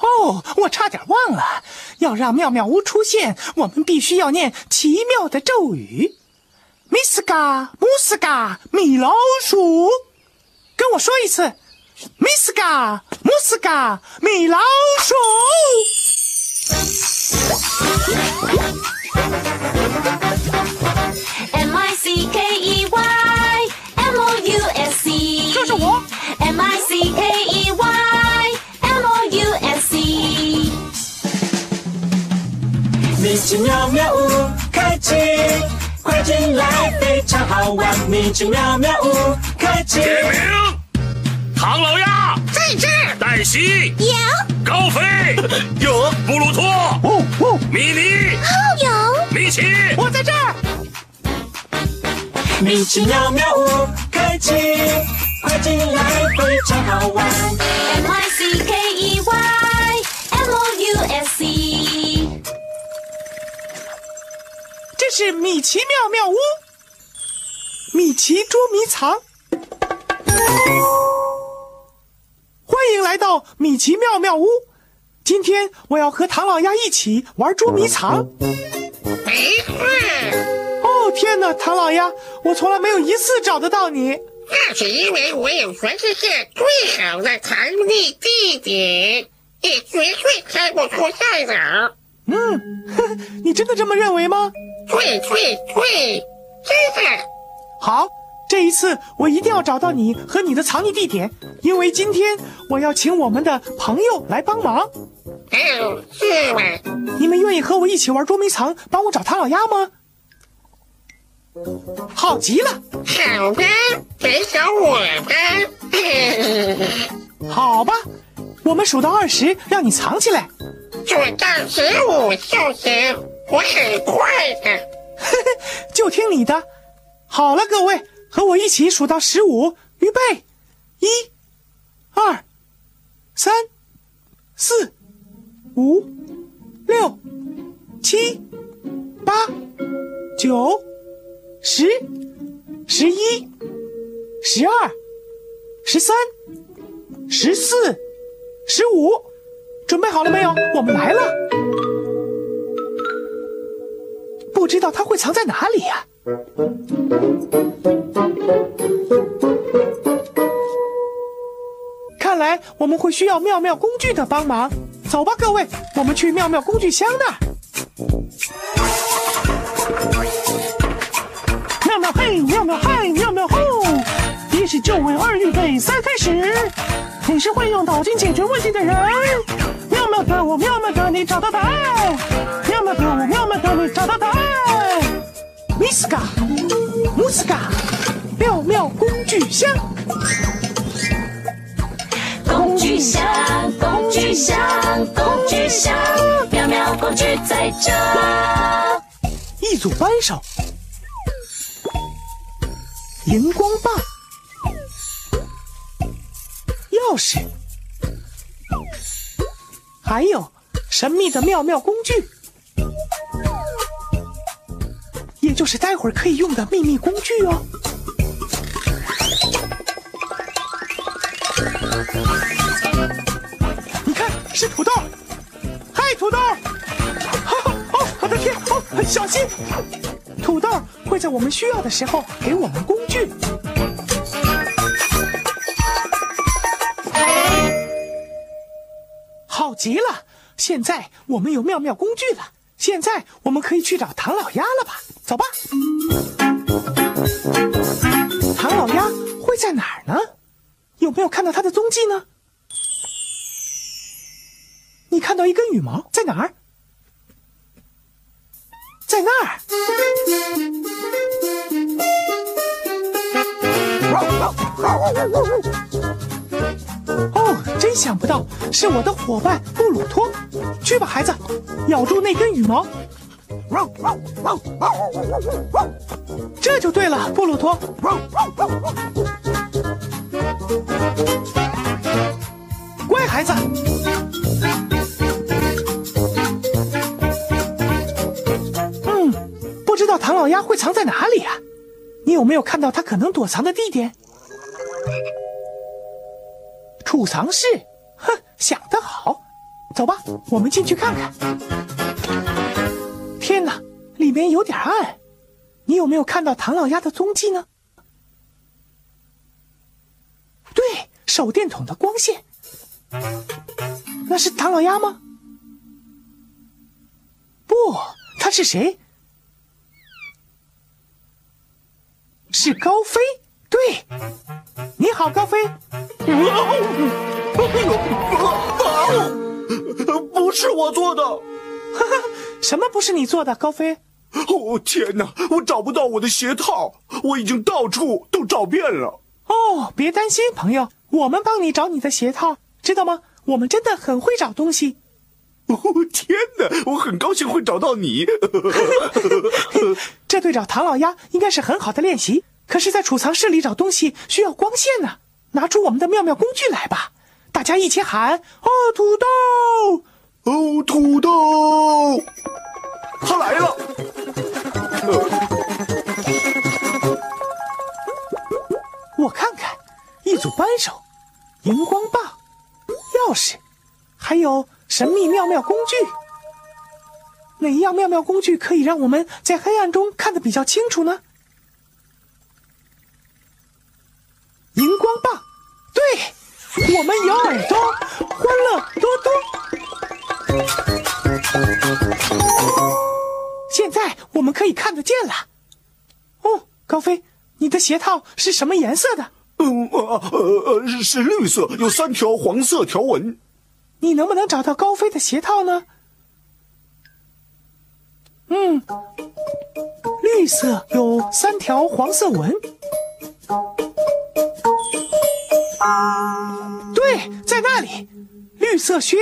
哦，我差点忘了，要让妙妙屋出现，我们必须要念奇妙的咒语。米斯嘎姆斯嘎米老鼠，跟我说一次，米斯嘎姆斯嘎米老鼠。M I C K E Y M O U S E。这是我。M I C K E 奇妙妙屋开启，快进来，非常好玩。米奇妙妙屋开启。点名：唐老鸭在这儿。黛西、有高飞、有布鲁托、哦哦，米妮、有米奇。我在这儿。米奇妙妙屋开启，快进来，非常好玩。是米奇妙妙屋，米奇捉迷藏。欢迎来到米奇妙妙屋。今天我要和唐老鸭一起玩捉迷藏。哦天哪，唐老鸭，我从来没有一次找得到你。那是因为我有全世界最好的藏匿地点，你绝对猜不出在哪儿。嗯，呵 呵你真的这么认为吗？对对对，真是。好，这一次我一定要找到你和你的藏匿地点，因为今天我要请我们的朋友来帮忙。哦，是吗？你们愿意和我一起玩捉迷藏，帮我找唐老鸭吗？好极了，好的，给找我吧。好吧，我们数到二十，让你藏起来。数到十五就行，我很快的。就听你的。好了，各位，和我一起数到十五，预备，一、二、三、四、五、六、七、八、九、十、十一、十二、十三、十四、十五，准备好了没有？我们来了。不知道它会藏在哪里呀、看来我们会需要妙妙工具的帮忙。走吧，各位，我们去妙妙工具箱那儿。妙妙嘿，妙妙嗨，妙妙吼！一是就位，二预备，三开始。你是会用脑筋解决问题的人。妙妙的我，妙妙的你找到答案。嘎，姆斯嘎，妙妙工具箱。工具箱，工具箱，工具箱，妙妙工具在这。一组扳手，荧光棒，钥匙，还有神秘的妙妙工具，也就是待会儿可以用的秘密工具哦。你看，是土豆。嗨，土豆！哦哦，我的天！哦，小心！土豆会在我们需要的时候给我们工具。好极了！现在我们有妙妙工具了。现在我们可以去找唐老鸭了吧？走吧。唐老鸭会在哪儿呢？有没有看到它的踪迹呢？你看到一根羽毛在哪儿？在那儿。哦，真想不到是我的伙伴布鲁托。去吧，孩子，咬住那根羽毛，这就对了，布鲁托。乖孩子。嗯，不知道唐老鸭会藏在哪里啊？你有没有看到它可能躲藏的地点？储藏室。哼，想得好。走吧，我们进去看看。里面有点暗。你有没有看到唐老鸭的踪迹呢？对，手电筒的光线。那是唐老鸭吗？不，他是谁？是高飞。对，你好，高飞。不是我做的。哈哈，什么不是你做的，高飞？哦天哪，我找不到我的鞋套，我已经到处都找遍了。哦，别担心，朋友，我们帮你找你的鞋套，知道吗？我们真的很会找东西。哦天哪，我很高兴会找到你。这对找唐老鸭应该是很好的练习。可是，在储藏室里找东西需要光线呢。拿出我们的妙妙工具来吧，大家一起喊：哦，土豆！哦，土豆！他来了。我看看，一组扳手、荧光棒、钥匙，还有神秘妙妙工具。哪一样妙妙工具可以让我们在黑暗中看得比较清楚呢？荧光棒，对，我们有耳朵，欢乐多多。在我们可以看得见了。哦，高飞，你的鞋套是什么颜色的？嗯，呃呃呃，是绿色，有三条黄色条纹。你能不能找到高飞的鞋套呢？嗯，绿色有三条黄色纹。对，在那里，绿色靴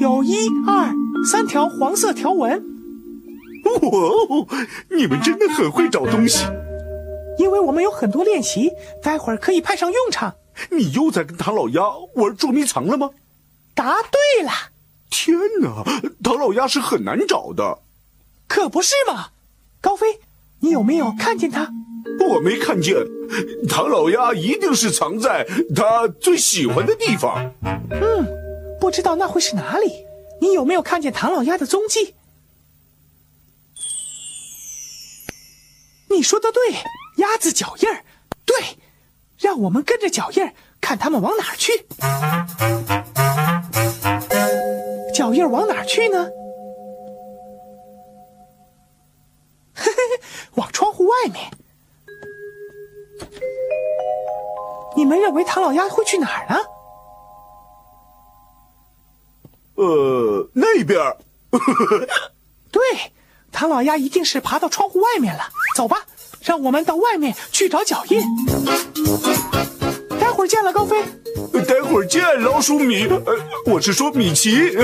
有一二三条黄色条纹。哇哦，你们真的很会找东西。因为我们有很多练习，待会儿可以派上用场。你又在跟唐老鸭玩捉迷藏了吗？答对了。天哪，唐老鸭是很难找的。可不是嘛，高飞，你有没有看见他？我没看见，唐老鸭一定是藏在他最喜欢的地方。嗯，不知道那会是哪里？你有没有看见唐老鸭的踪迹？你说的对，鸭子脚印儿。对，让我们跟着脚印儿，看他们往哪儿去。脚印儿往哪儿去呢？嘿嘿嘿，往窗户外面。你们认为唐老鸭会去哪儿呢？呃，那边。对，唐老鸭一定是爬到窗户外面了。走吧，让我们到外面去找脚印。待会儿见了，高飞。待会儿见，老鼠米。呃，我是说米奇。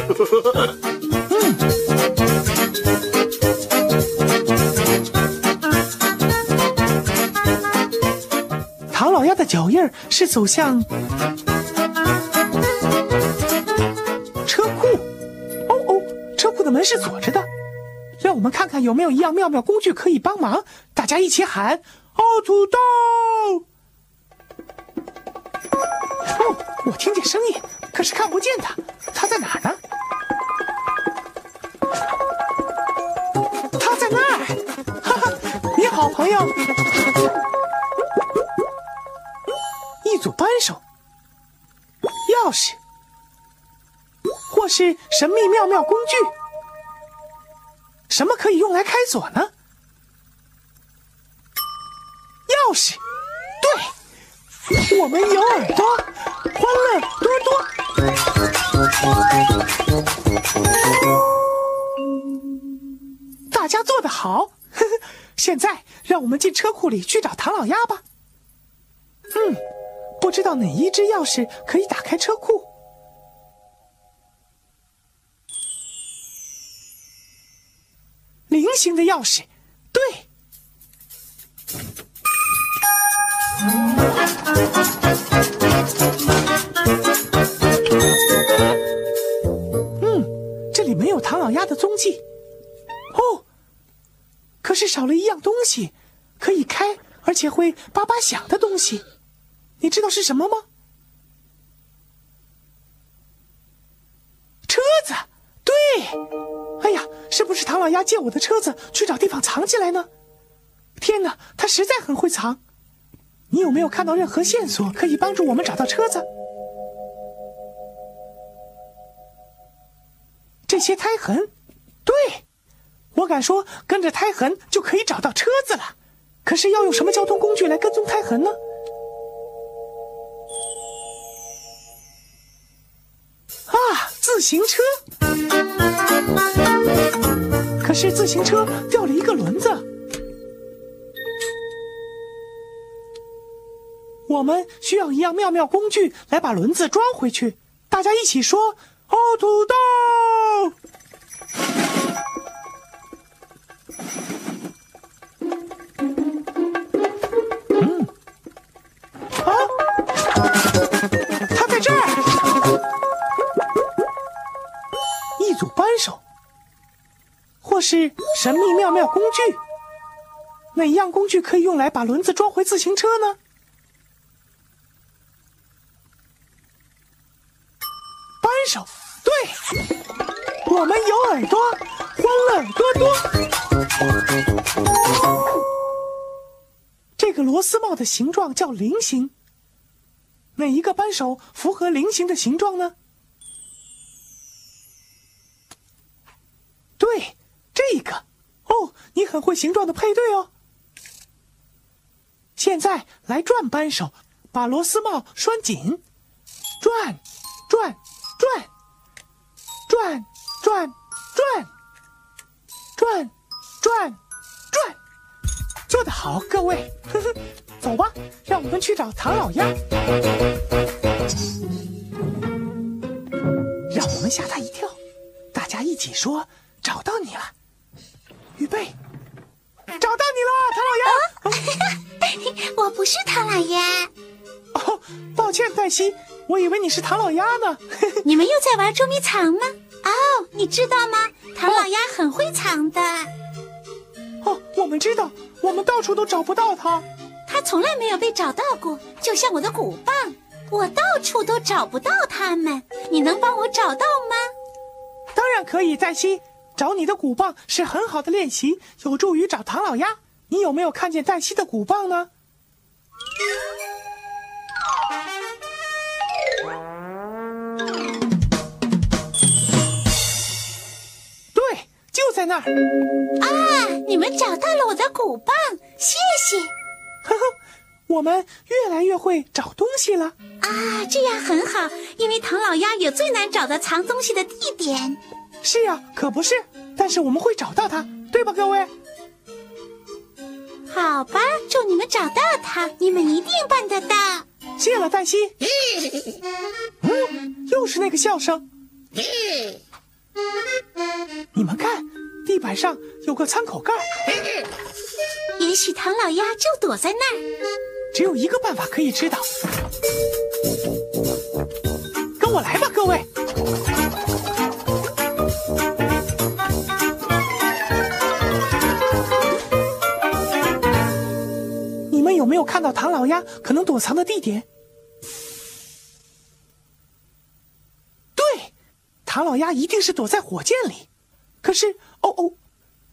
唐老鸭的脚印是走向车库。哦哦，车库的门是锁着的。有没有一样妙妙工具可以帮忙。大家一起喊：哦，土豆！哦，我听见声音，可是看不见他，他在哪呢？他在那儿！哈哈，你好，朋友。一组扳手、钥匙，或是神秘妙妙工具。什么可以用来开锁呢？钥匙，对，我们有耳朵，欢乐多多。大家做得好，呵呵。现在让我们进车库里去找唐老鸭吧。嗯，不知道哪一只钥匙可以打开车库。铃形的钥匙，对。嗯，这里没有唐老鸭的踪迹。哦，可是少了一样东西，可以开而且会叭叭响的东西，你知道是什么吗？车子，对。是不是唐老鸭借我的车子去找地方藏起来呢？天哪，他实在很会藏。你有没有看到任何线索可以帮助我们找到车子？这些胎痕，对，我敢说跟着胎痕就可以找到车子了。可是要用什么交通工具来跟踪胎痕呢？啊，自行车。是自行车掉了一个轮子。我们需要一样妙妙工具来把轮子装回去。大家一起说：“哦，土豆！”神秘妙妙工具。哪样工具可以用来把轮子装回自行车呢？扳手，对，我们有耳朵，欢乐多多。这个螺丝帽的形状叫菱形，哪一个扳手符合菱形的形状呢？对，这个。哦，你很会形状的配对哦。现在来转扳手，把螺丝帽拴紧，转，转，转，转，转，转，转，转，转，做得好，各位，呵呵，走吧，让我们去找唐老鸭，让我们吓他一跳，大家一起说，找到你了，预备，找到你了，唐老鸭。我不是唐老鸭。哦，抱歉，黛西，我以为你是唐老鸭呢。你们又在玩捉迷藏吗？哦，你知道吗？唐老鸭很会藏的。哦，我们知道，我们到处都找不到它。它从来没有被找到过，就像我的鼓棒，我到处都找不到它们。你能帮我找到吗？当然可以，黛西。找你的鼓棒是很好的练习，有助于找唐老鸭。你有没有看见黛西的鼓棒呢？对，就在那儿。啊，你们找到了我的鼓棒，谢谢。呵呵，我们越来越会找东西了。啊，这样很好，因为唐老鸭有最难找的藏东西的地点。是啊，可不是。但是我们会找到他，对吧，各位？好吧，祝你们找到他，你们一定办得到。谢了，黛西。嗯，又是那个笑声。你们看，地板上有个舱口盖。也许唐老鸭就躲在那儿。只有一个办法可以知道。跟我来吧，各位。看到唐老鸭可能躲藏的地点？对，唐老鸭一定是躲在火箭里。可是，哦哦，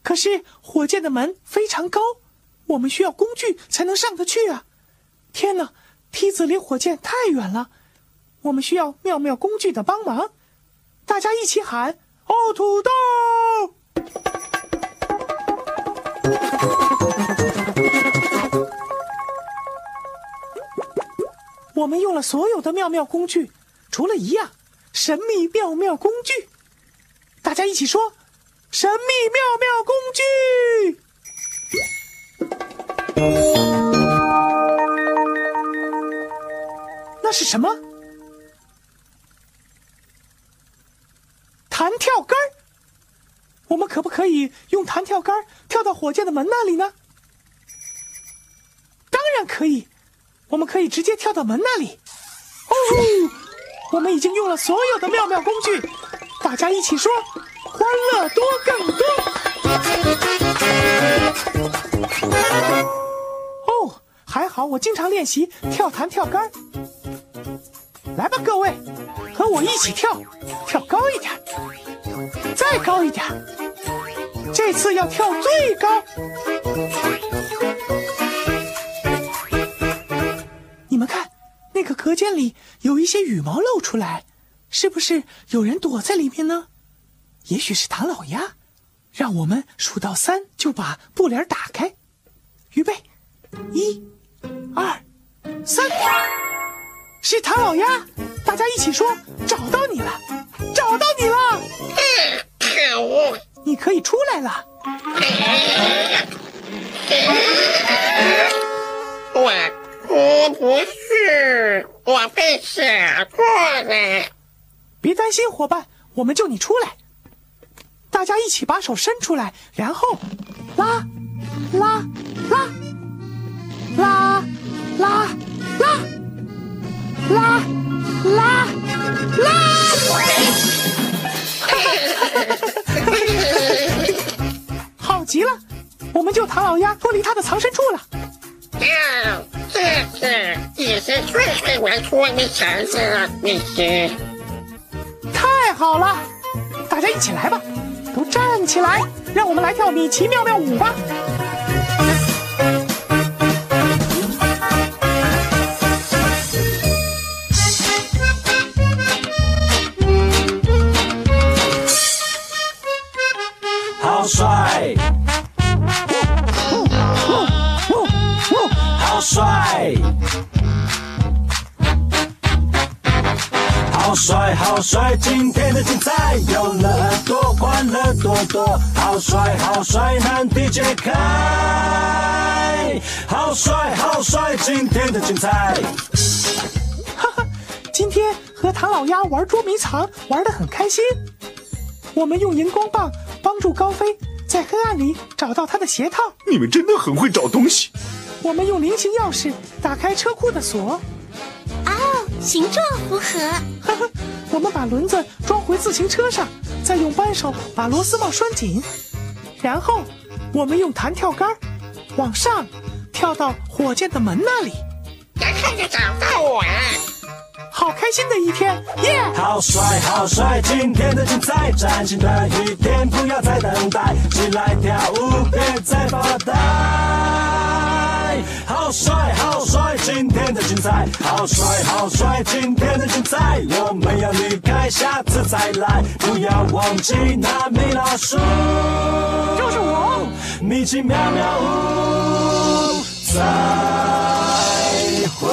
可是火箭的门非常高，我们需要工具才能上得去啊！天哪，梯子离火箭太远了，我们需要妙妙工具的帮忙。大家一起喊：“哦，土豆！”我们用了所有的妙妙工具，除了一样神秘妙妙工具。大家一起说：“神秘妙妙工具。”那是什么？弹跳杆。我们可不可以用弹跳杆跳到火箭的门那里呢？当然可以，我们可以直接跳到门那里。哦，我们已经用了所有的妙妙工具，大家一起说：欢乐多更多。哦，还好我经常练习跳弹跳杆。来吧，各位，和我一起跳，跳高一点，再高一点。这次要跳最高。隔间里有一些羽毛露出来，是不是有人躲在里面呢？也许是唐老鸭。让我们数到三就把布帘打开。预备，一、二、三。是唐老鸭，大家一起说：找到你了，找到你了！可恶！你可以出来了。我我不是，我被吓过了。别担心，伙伴，我们救你出来。大家一起把手伸出来，然后拉，拉，拉，拉，拉，拉，拉，拉，拉！好极了，我们救唐老鸭脱离他的藏身处了。也是最会玩捉迷藏的你是。太好了，大家一起来吧，都站起来，让我们来跳米奇妙妙舞吧。帅，好帅！今天的精彩有了耳朵，欢乐多多。好帅，好帅，难题解开。好帅，好帅！今天的精彩。哈哈，今天和唐老鸭玩捉迷藏，玩得很开心。我们用荧光棒帮助高飞在黑暗里找到他的鞋套。你们真的很会找东西。我们用菱形钥匙打开车库的锁。哦，形状符合。哈哈，我们把轮子装回自行车上，再用扳手把螺丝帽拴紧。然后我们用弹跳杆往上跳到火箭的门那里。一看就找到我了。好开心的一天，耶！好帅，好帅！今天的精彩，崭新的一天，不要再等待，起来跳舞，别再发呆。好帅，好帅！今天的精彩，好帅，好帅！今天的精彩，我们要离开，下次再来，不要忘记那米老鼠，就是我，米奇妙妙屋，再会。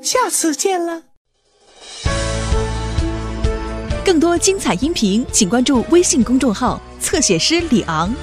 下次见了。更多精彩音频，请关注微信公众号“侧写师李昂”。